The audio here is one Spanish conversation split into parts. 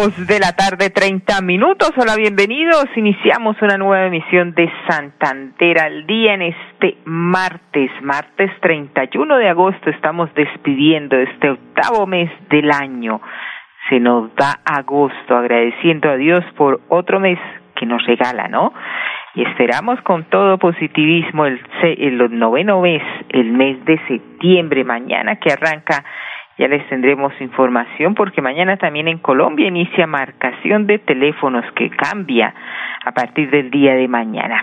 De la tarde, 30 minutos. Hola, bienvenidos. Iniciamos una nueva emisión de Santander al día en este martes, martes 31 de agosto. Estamos despidiendo este octavo mes del año. Se nos da agosto, agradeciendo a Dios por otro mes que nos regala, ¿no? Y esperamos con todo positivismo el, el noveno mes, el mes de septiembre, mañana que arranca ya les tendremos información porque mañana también en Colombia inicia marcación de teléfonos que cambia a partir del día de mañana.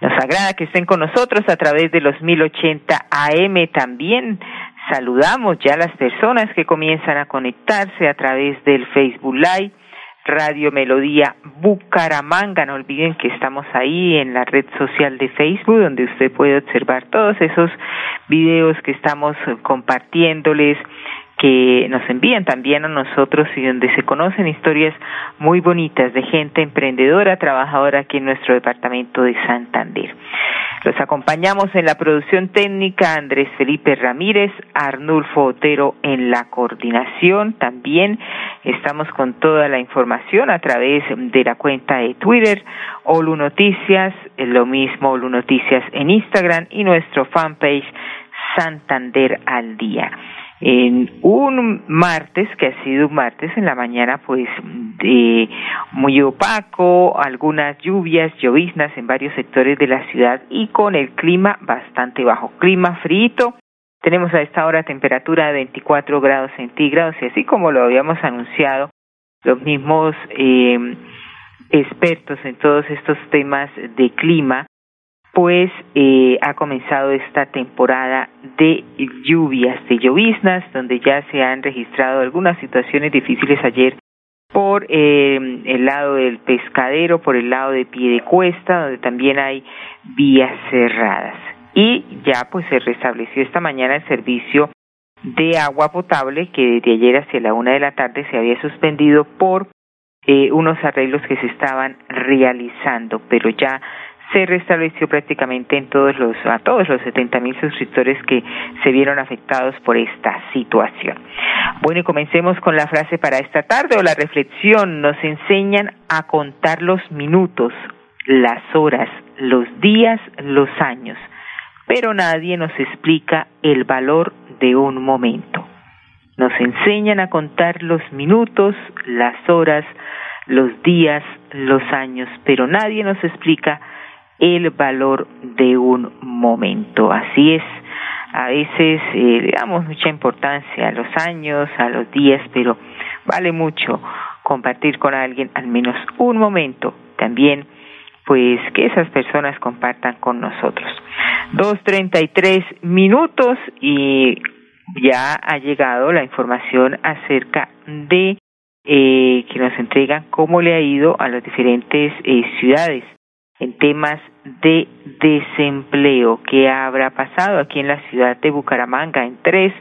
Nos agrada que estén con nosotros a través de los 1080 AM también. Saludamos ya a las personas que comienzan a conectarse a través del Facebook Live, Radio Melodía Bucaramanga. No olviden que estamos ahí en la red social de Facebook donde usted puede observar todos esos videos que estamos compartiéndoles que nos envían también a nosotros y donde se conocen historias muy bonitas de gente emprendedora, trabajadora aquí en nuestro departamento de Santander. Los acompañamos en la producción técnica Andrés Felipe Ramírez, Arnulfo Otero en la coordinación. También estamos con toda la información a través de la cuenta de Twitter, Olu Noticias, lo mismo Olu Noticias en Instagram y nuestro fanpage Santander al Día en un martes que ha sido un martes en la mañana pues de muy opaco, algunas lluvias, lloviznas en varios sectores de la ciudad y con el clima bastante bajo, clima frío. Tenemos a esta hora temperatura de 24 grados centígrados y así como lo habíamos anunciado, los mismos eh, expertos en todos estos temas de clima pues eh, ha comenzado esta temporada de lluvias, de lloviznas, donde ya se han registrado algunas situaciones difíciles ayer por eh, el lado del pescadero, por el lado de pie de cuesta, donde también hay vías cerradas. Y ya pues se restableció esta mañana el servicio de agua potable que desde ayer hacia la una de la tarde se había suspendido por eh, unos arreglos que se estaban realizando, pero ya se restableció prácticamente en todos los, a todos los 70 mil suscriptores que se vieron afectados por esta situación. Bueno, y comencemos con la frase para esta tarde o la reflexión. Nos enseñan a contar los minutos, las horas, los días, los años, pero nadie nos explica el valor de un momento. Nos enseñan a contar los minutos, las horas, los días, los años, pero nadie nos explica el valor de un momento. Así es, a veces eh, le damos mucha importancia a los años, a los días, pero vale mucho compartir con alguien al menos un momento. También, pues, que esas personas compartan con nosotros. Dos treinta y tres minutos y ya ha llegado la información acerca de eh, que nos entregan cómo le ha ido a las diferentes eh, ciudades en temas de desempleo. ¿Qué habrá pasado aquí en la ciudad de Bucaramanga? En tres,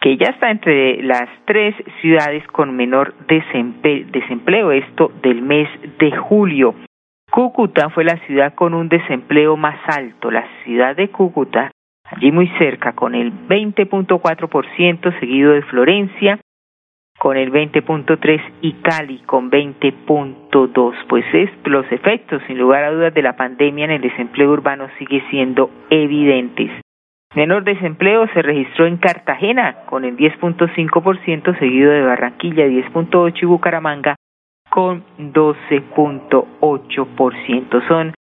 que ya está entre las tres ciudades con menor desempleo, esto del mes de julio. Cúcuta fue la ciudad con un desempleo más alto, la ciudad de Cúcuta, allí muy cerca, con el 20.4%, seguido de Florencia, con el 20.3 y Cali con 20.2. Pues es, los efectos, sin lugar a dudas, de la pandemia en el desempleo urbano sigue siendo evidentes. Menor desempleo se registró en Cartagena con el 10.5%, seguido de Barranquilla 10.8 y Bucaramanga con 12.8%. Son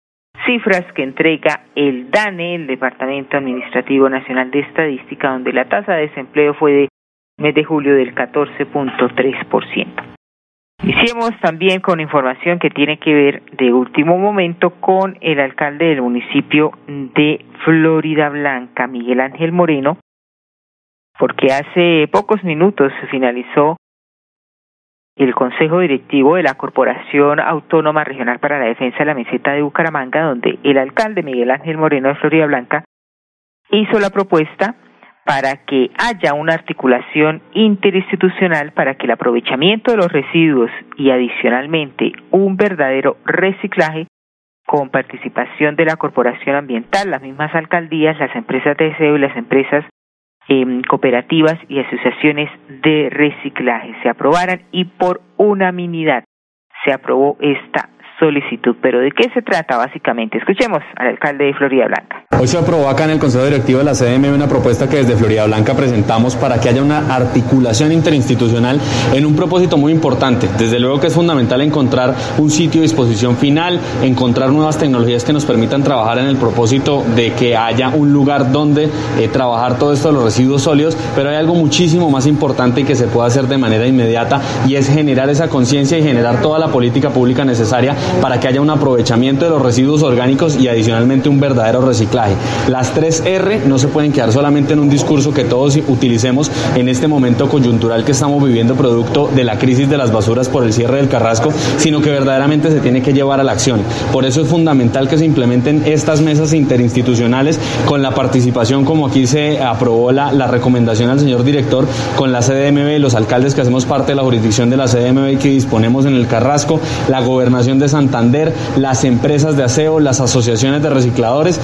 cifras que entrega el DANE, el Departamento Administrativo Nacional de Estadística, donde la tasa de desempleo fue de mes de julio del 14.3%. Hicimos también con información que tiene que ver de último momento con el alcalde del municipio de Florida Blanca, Miguel Ángel Moreno, porque hace pocos minutos se finalizó el Consejo Directivo de la Corporación Autónoma Regional para la Defensa de la Meseta de Bucaramanga, donde el alcalde Miguel Ángel Moreno de Florida Blanca hizo la propuesta para que haya una articulación interinstitucional para que el aprovechamiento de los residuos y adicionalmente un verdadero reciclaje con participación de la Corporación Ambiental, las mismas alcaldías, las empresas de deseo y las empresas eh, cooperativas y asociaciones de reciclaje se aprobaran y por unanimidad se aprobó esta solicitud. Pero ¿de qué se trata básicamente? Escuchemos al alcalde de Florida Blanca. Hoy se aprobó acá en el Consejo Directivo de la CDM una propuesta que desde Florida Blanca presentamos para que haya una articulación interinstitucional en un propósito muy importante. Desde luego que es fundamental encontrar un sitio de disposición final, encontrar nuevas tecnologías que nos permitan trabajar en el propósito de que haya un lugar donde eh, trabajar todo esto de los residuos sólidos, pero hay algo muchísimo más importante y que se puede hacer de manera inmediata y es generar esa conciencia y generar toda la política pública necesaria para que haya un aprovechamiento de los residuos orgánicos y adicionalmente un verdadero reciclaje. Las tres R no se pueden quedar solamente en un discurso que todos utilicemos en este momento coyuntural que estamos viviendo producto de la crisis de las basuras por el cierre del Carrasco, sino que verdaderamente se tiene que llevar a la acción. Por eso es fundamental que se implementen estas mesas interinstitucionales con la participación, como aquí se aprobó la, recomendación al señor director, con la CDMB, los alcaldes que hacemos parte de la jurisdicción de la CDMB y que disponemos en el Carrasco, la gobernación de San Santander, las empresas de aseo, las asociaciones de recicladores,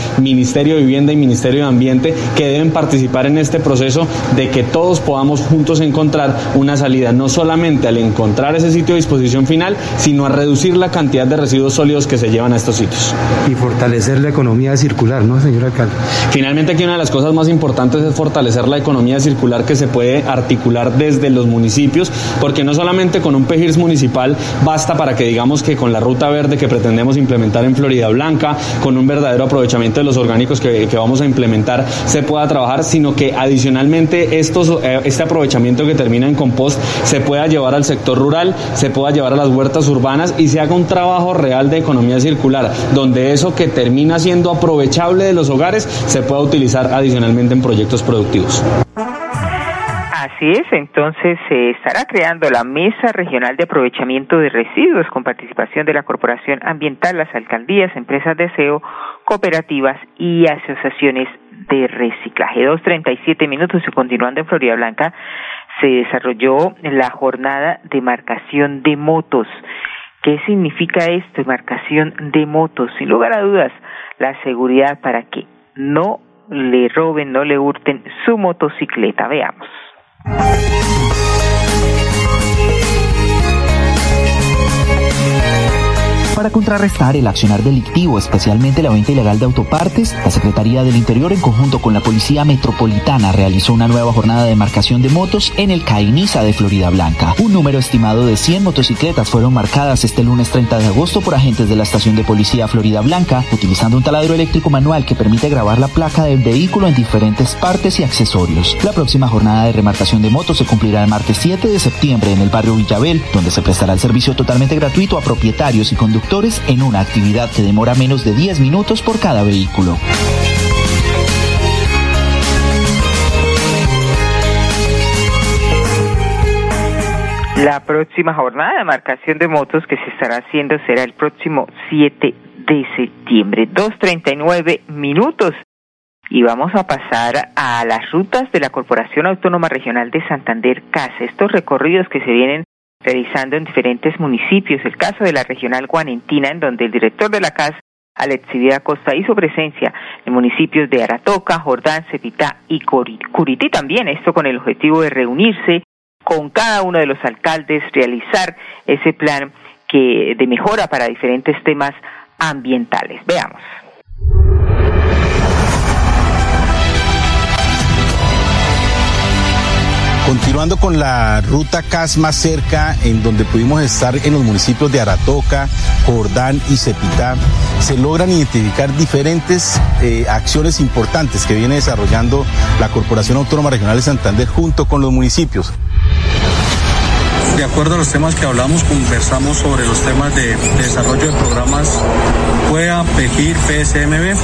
Ministerio de Vivienda y Ministerio de Ambiente, que deben participar en este proceso de que todos podamos juntos encontrar una salida, no solamente al encontrar ese sitio de disposición final, sino a reducir la cantidad de residuos sólidos que se llevan a estos sitios. Y fortalecer la economía circular, ¿no, señor alcalde? Finalmente, aquí una de las cosas más importantes es fortalecer la economía circular que se puede articular desde los municipios, porque no solamente con un PEGIRS municipal basta para que digamos que con la ruta verde que pretendemos implementar en Florida Blanca, con un verdadero aprovechamiento de los orgánicos que, vamos a implementar, se pueda trabajar, sino que adicionalmente estos, eh, este aprovechamiento que termina en compost se pueda llevar al sector rural, se pueda llevar a las huertas urbanas y se haga un trabajo real de economía circular, donde eso que termina siendo aprovechable de los hogares se pueda utilizar adicionalmente en proyectos productivos. Así es, entonces se estará creando la Mesa Regional de Aprovechamiento de Residuos con participación de la Corporación Ambiental, las alcaldías, empresas de aseo, cooperativas y asociaciones de reciclaje. Dos treinta y siete minutos y continuando en Florida Blanca se desarrolló la jornada de marcación de motos. ¿Qué significa esto, marcación de motos? Sin lugar a dudas, la seguridad para que no le roben, no le hurten su motocicleta. Veamos. Música Para contrarrestar el accionar delictivo, especialmente la venta ilegal de autopartes, la Secretaría del Interior en conjunto con la Policía Metropolitana realizó una nueva jornada de marcación de motos en el Cainiza de Florida Blanca. Un número estimado de 100 motocicletas fueron marcadas este lunes 30 de agosto por agentes de la estación de policía Florida Blanca, utilizando un taladro eléctrico manual que permite grabar la placa del vehículo en diferentes partes y accesorios. La próxima jornada de remarcación de motos se cumplirá el martes 7 de septiembre en el barrio Villabel, donde se prestará el servicio totalmente gratuito a propietarios y conductores en una actividad que demora menos de 10 minutos por cada vehículo. La próxima jornada de marcación de motos que se estará haciendo será el próximo 7 de septiembre, 2.39 minutos. Y vamos a pasar a las rutas de la Corporación Autónoma Regional de Santander CAS, estos recorridos que se vienen realizando en diferentes municipios. El caso de la regional Guanentina, en donde el director de la CAS, Alexidea Costa, hizo presencia en municipios de Aratoca, Jordán, Cepita y Curití también, esto con el objetivo de reunirse con cada uno de los alcaldes, realizar ese plan que de mejora para diferentes temas ambientales. Veamos. Continuando con la ruta CAS más cerca, en donde pudimos estar en los municipios de Aratoca, Jordán y Cepitá, se logran identificar diferentes eh, acciones importantes que viene desarrollando la Corporación Autónoma Regional de Santander junto con los municipios. De acuerdo a los temas que hablamos, conversamos sobre los temas de, desarrollo de programas PUEA, PEGIR, PSMB,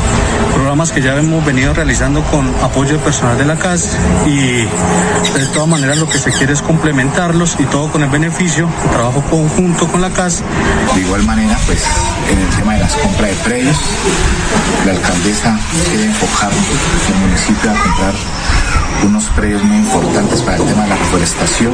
programas que ya hemos venido realizando con apoyo personal de la CAS y de todas maneras lo que se quiere es complementarlos y todo con el beneficio, trabajo conjunto con la CAS. De igual manera, pues en el tema de las compras de predios, la alcaldesa quiere enfocar el municipio a comprar unos predios muy importantes para el tema de la reforestación.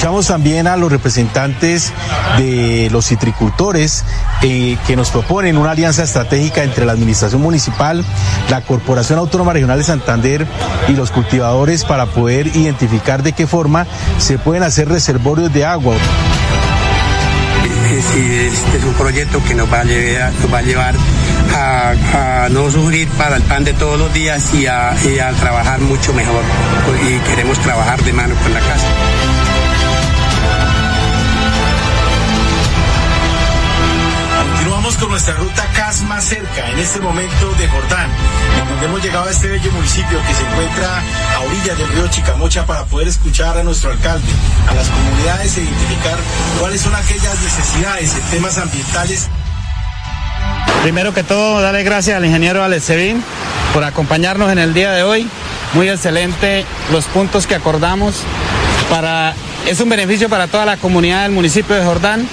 Escuchamos también a los representantes de los citricultores eh, que nos proponen una alianza estratégica entre la Administración Municipal, la Corporación Autónoma Regional de Santander y los cultivadores para poder identificar de qué forma se pueden hacer reservorios de agua. Este es un proyecto que nos va a llevar, a, no sufrir para el pan de todos los días y a trabajar mucho mejor. Y queremos trabajar de mano con la casa. Continuamos con nuestra ruta CAS más cerca, en este momento de Jordán, en donde hemos llegado a este bello municipio que se encuentra a orillas del río Chicamocha para poder escuchar a nuestro alcalde, a las comunidades e identificar cuáles son aquellas necesidades en temas ambientales. Primero que todo, darle gracias al ingeniero Alex Sevin por acompañarnos en el día de hoy. Muy excelente los puntos que acordamos. Para, es un beneficio para toda la comunidad del municipio de Jordán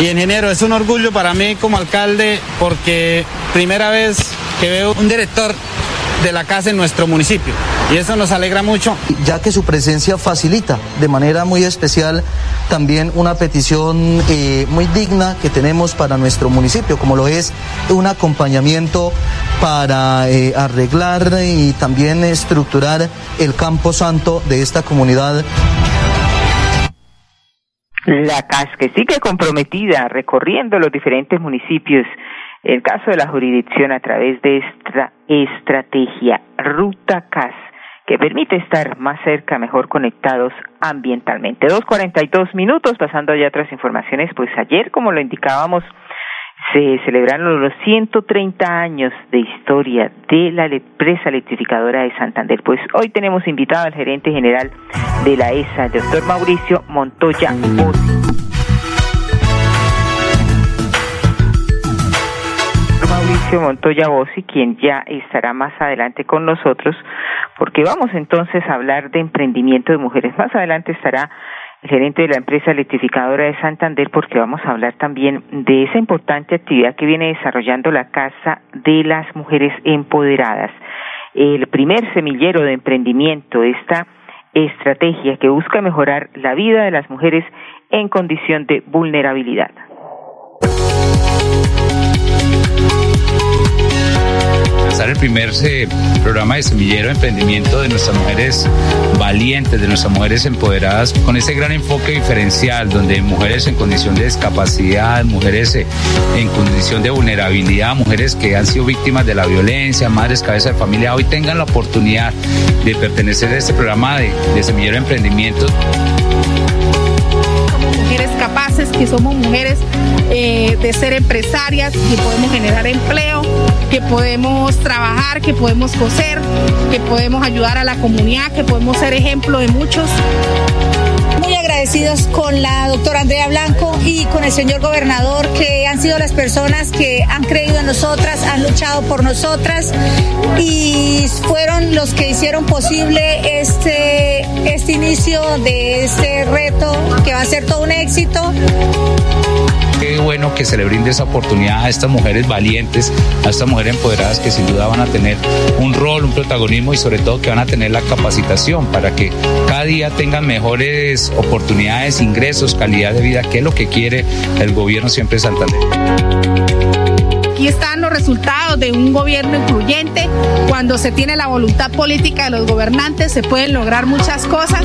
y ingeniero, es un orgullo para mí como alcalde porque primera vez que veo un director de la casa en nuestro municipio y eso nos alegra mucho. Ya que su presencia facilita de manera muy especial también una petición eh, muy digna que tenemos para nuestro municipio, como lo es un acompañamiento para eh, arreglar y también estructurar el campo santo de esta comunidad. La CAS que sigue comprometida recorriendo los diferentes municipios, el caso de la jurisdicción a través de esta estrategia Ruta CAS que permite estar más cerca, mejor conectados ambientalmente. Dos cuarenta y dos minutos, pasando ya a otras informaciones, pues ayer, como lo indicábamos, se celebraron los 130 años de historia de la empresa electrificadora de Santander. Pues hoy tenemos invitado al gerente general de la ESA, el doctor Mauricio Montoya Mauricio Montoya Bossi, quien ya estará más adelante con nosotros, porque vamos entonces a hablar de emprendimiento de mujeres. Más adelante estará gerente de la empresa electrificadora de Santander, porque vamos a hablar también de esa importante actividad que viene desarrollando la Casa de las Mujeres Empoderadas. El primer semillero de emprendimiento, esta estrategia que busca mejorar la vida de las mujeres en condición de vulnerabilidad. Primer eh, programa de semillero de emprendimiento de nuestras mujeres valientes, de nuestras mujeres empoderadas, con ese gran enfoque diferencial, donde mujeres en condición de discapacidad, mujeres eh, en condición de vulnerabilidad, mujeres que han sido víctimas de la violencia, madres cabeza de familia, hoy tengan la oportunidad de pertenecer a este programa de, de semillero de emprendimiento mujeres capaces, que somos mujeres eh, de ser empresarias, que podemos generar empleo, que podemos trabajar, que podemos coser, que podemos ayudar a la comunidad, que podemos ser ejemplo de muchos muy agradecidos con la doctora Andrea Blanco y con el señor gobernador, que han sido las personas que han creído en nosotras, han luchado por nosotras y fueron los que hicieron posible este, este inicio de este reto que va a ser todo un éxito. Qué bueno que se le brinde esa oportunidad a estas mujeres valientes, a estas mujeres empoderadas que sin duda van a tener un rol, un protagonismo y sobre todo que van a tener la capacitación para que cada día tengan mejores oportunidades, ingresos, calidad de vida, que es lo que quiere el gobierno siempre de Santander. Aquí están los resultados de un gobierno incluyente. Cuando se tiene la voluntad política de los gobernantes se pueden lograr muchas cosas.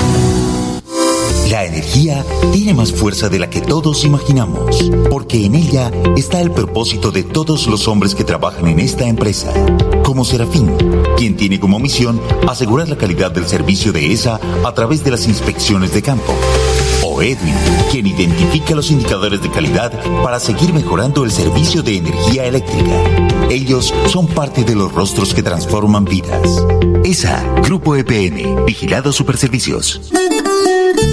La energía tiene más fuerza de la que todos imaginamos, porque en ella está el propósito de todos los hombres que trabajan en esta empresa, como Serafín, quien tiene como misión asegurar la calidad del servicio de ESA a través de las inspecciones de campo. O Edwin, quien identifica los indicadores de calidad para seguir mejorando el servicio de energía eléctrica. Ellos son parte de los rostros que transforman vidas. ESA, Grupo EPN, Vigilados Superservicios.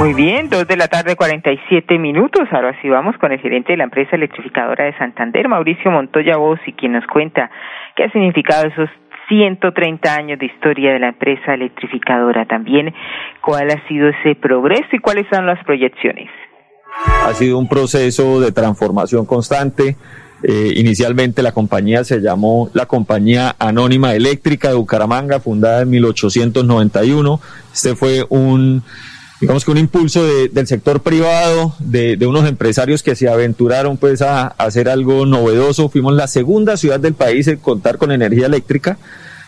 Muy bien, dos de la tarde, 47 minutos. Ahora sí vamos con el gerente de la empresa electrificadora de Santander, Mauricio Montoya y quien nos cuenta qué ha significado esos 130 años de historia de la empresa electrificadora. También cuál ha sido ese progreso y cuáles son las proyecciones. Ha sido un proceso de transformación constante. Eh, inicialmente la compañía se llamó la Compañía Anónima Eléctrica de Bucaramanga, fundada en 1891. Este fue un, digamos que un impulso del sector privado, de, unos empresarios que se aventuraron pues a, hacer algo novedoso. Fuimos la segunda ciudad del país en contar con energía eléctrica.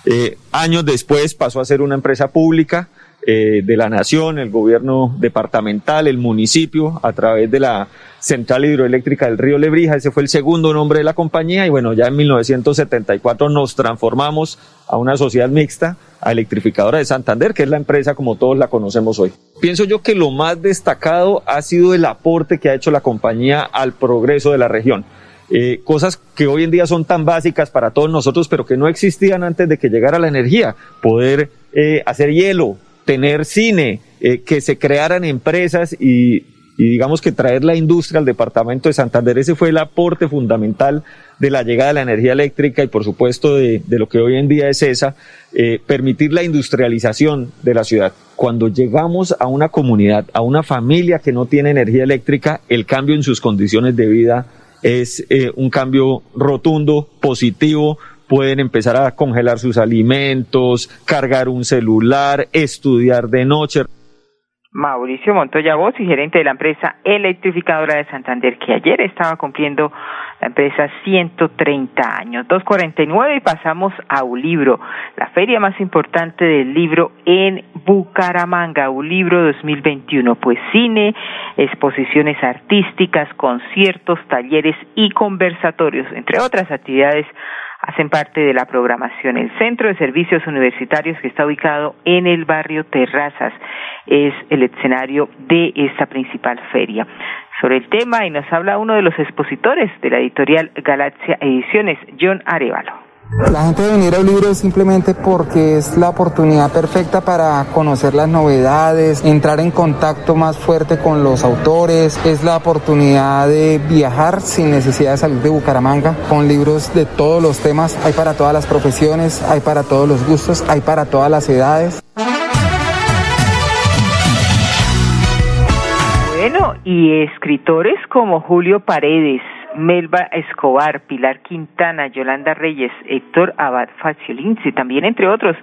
Eh, años después pasó a ser una empresa pública. Eh, de la nación, el gobierno departamental, el municipio, a través de la Central Hidroeléctrica del Río Lebrija. Ese fue el segundo nombre de la compañía y bueno, ya en 1974 nos transformamos a una sociedad mixta, a Electrificadora de Santander, que es la empresa como todos la conocemos hoy. Pienso yo que lo más destacado ha sido el aporte que ha hecho la compañía al progreso de la región. Eh, cosas que hoy en día son tan básicas para todos nosotros, pero que no existían antes de que llegara la energía. Poder eh, hacer hielo, tener cine, eh, que se crearan empresas y, digamos que traer la industria al departamento de Santander. Ese fue el aporte fundamental de la llegada de la energía eléctrica y por supuesto de, lo que hoy en día es esa, eh, permitir la industrialización de la ciudad. Cuando llegamos a una comunidad, a una familia que no tiene energía eléctrica, el cambio en sus condiciones de vida es eh, un cambio rotundo, positivo, pueden empezar a congelar sus alimentos, cargar un celular, estudiar de noche. Mauricio Montoya Voz y gerente de la empresa electrificadora de Santander, que ayer estaba cumpliendo la empresa 130 años. 249 y pasamos a Ulibro, la feria más importante del libro en Bucaramanga, Ulibro 2021. Pues cine, exposiciones artísticas, conciertos, talleres y conversatorios, entre otras actividades hacen parte de la programación. El Centro de Servicios Universitarios, que está ubicado en el barrio Terrazas, es el escenario de esta principal feria. Sobre el tema, y nos habla uno de los expositores de la editorial Galaxia Ediciones, John Arevalo. La gente debe venir al libro simplemente porque es la oportunidad perfecta para conocer las novedades, entrar en contacto más fuerte con los autores, es la oportunidad de viajar sin necesidad de salir de Bucaramanga con libros de todos los temas, hay para todas las profesiones, hay para todos los gustos, hay para todas las edades. Bueno, y escritores como Julio Paredes, Melba Escobar, Pilar Quintana, Yolanda Reyes, Héctor Abad Faciolinci, también entre otros,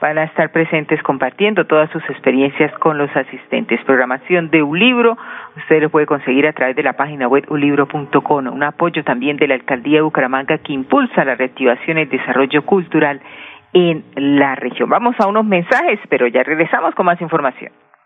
van a estar presentes compartiendo todas sus experiencias con los asistentes. Programación de un libro, usted lo puede conseguir a través de la página web ulibro.com, un apoyo también de la Alcaldía de Bucaramanga que impulsa la reactivación y el desarrollo cultural en la región. Vamos a unos mensajes, pero ya regresamos con más información.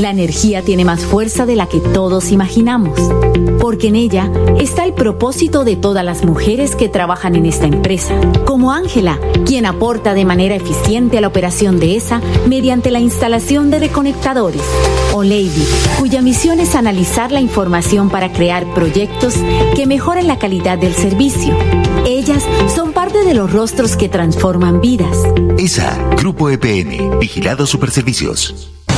La energía tiene más fuerza de la que todos imaginamos, porque en ella está el propósito de todas las mujeres que trabajan en esta empresa, como Ángela, quien aporta de manera eficiente a la operación de esa mediante la instalación de reconectadores, o Lady, cuya misión es analizar la información para crear proyectos que mejoren la calidad del servicio. Ellas son parte de los rostros que transforman vidas. ESA, Grupo EPN, Vigilado Superservicios.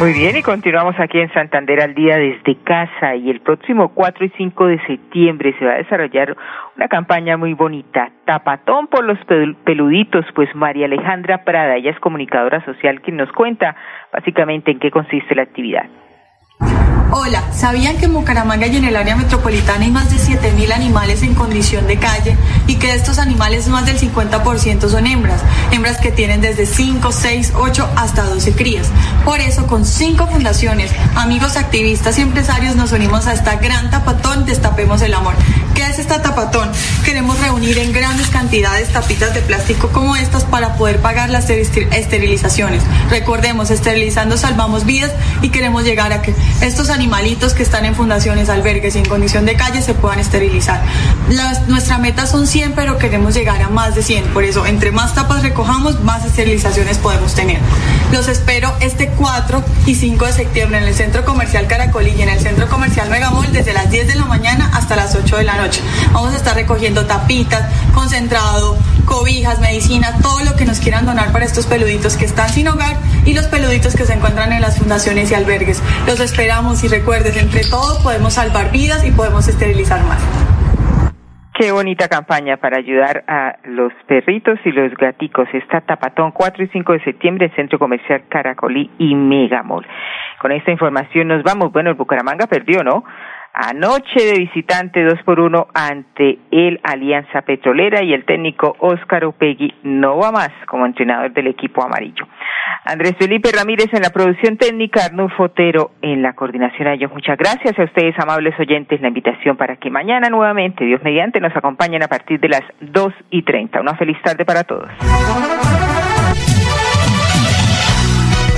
Muy bien, y continuamos aquí en Santander al día desde casa y el próximo 4 y 5 de septiembre se va a desarrollar una campaña muy bonita, Tapatón por los peluditos, pues María Alejandra Prada, ella es comunicadora social, quien nos cuenta básicamente en qué consiste la actividad. Hola, ¿sabían que en Bucaramanga y en el área metropolitana hay más de 7.000 animales en condición de calle y que de estos animales más del 50% son hembras? Hembras que tienen desde 5, 6, 8 hasta 12 crías. Por eso, con cinco fundaciones, amigos activistas y empresarios nos unimos a esta gran tapatón Destapemos el Amor. ¿Qué es esta tapatón? Queremos reunir en grandes cantidades tapitas de plástico como estas para poder pagar las esterilizaciones. Recordemos, esterilizando salvamos vidas y queremos llegar a que estos animalitos que están en fundaciones, albergues y en condición de calle se puedan esterilizar. nuestra meta son 100, pero queremos llegar a más de 100. Por eso, entre más tapas recojamos, más esterilizaciones podemos tener. Los espero este 4 y 5 de septiembre en el Centro Comercial Caracolí y en el Centro Comercial Megamol desde las 10 de la mañana hasta las 8 de la noche. Vamos a estar recogiendo tapitas, concentrado, cobijas, medicinas, todo lo que nos quieran donar para estos peluditos que están sin hogar y los peluditos que se encuentran en las fundaciones y albergues. Los esperamos y recuerdes, entre todos podemos salvar vidas y podemos esterilizar más. Qué bonita campaña para ayudar a los perritos y los gaticos. Está Tapatón 4 y 5 de septiembre en Centro Comercial Caracolí y Megamol. Con esta información nos vamos. Bueno, el Bucaramanga perdió, ¿no? Anoche de visitante 2 por 1 ante el Alianza Petrolera y el técnico Óscar Opegui no va más como entrenador del equipo amarillo. Andrés Felipe Ramírez en la producción técnica, Arnulfo Fotero en la coordinación. A ellos muchas gracias a ustedes, amables oyentes, la invitación para que mañana nuevamente, Dios mediante, nos acompañen a partir de las 2 y 30. Una feliz tarde para todos.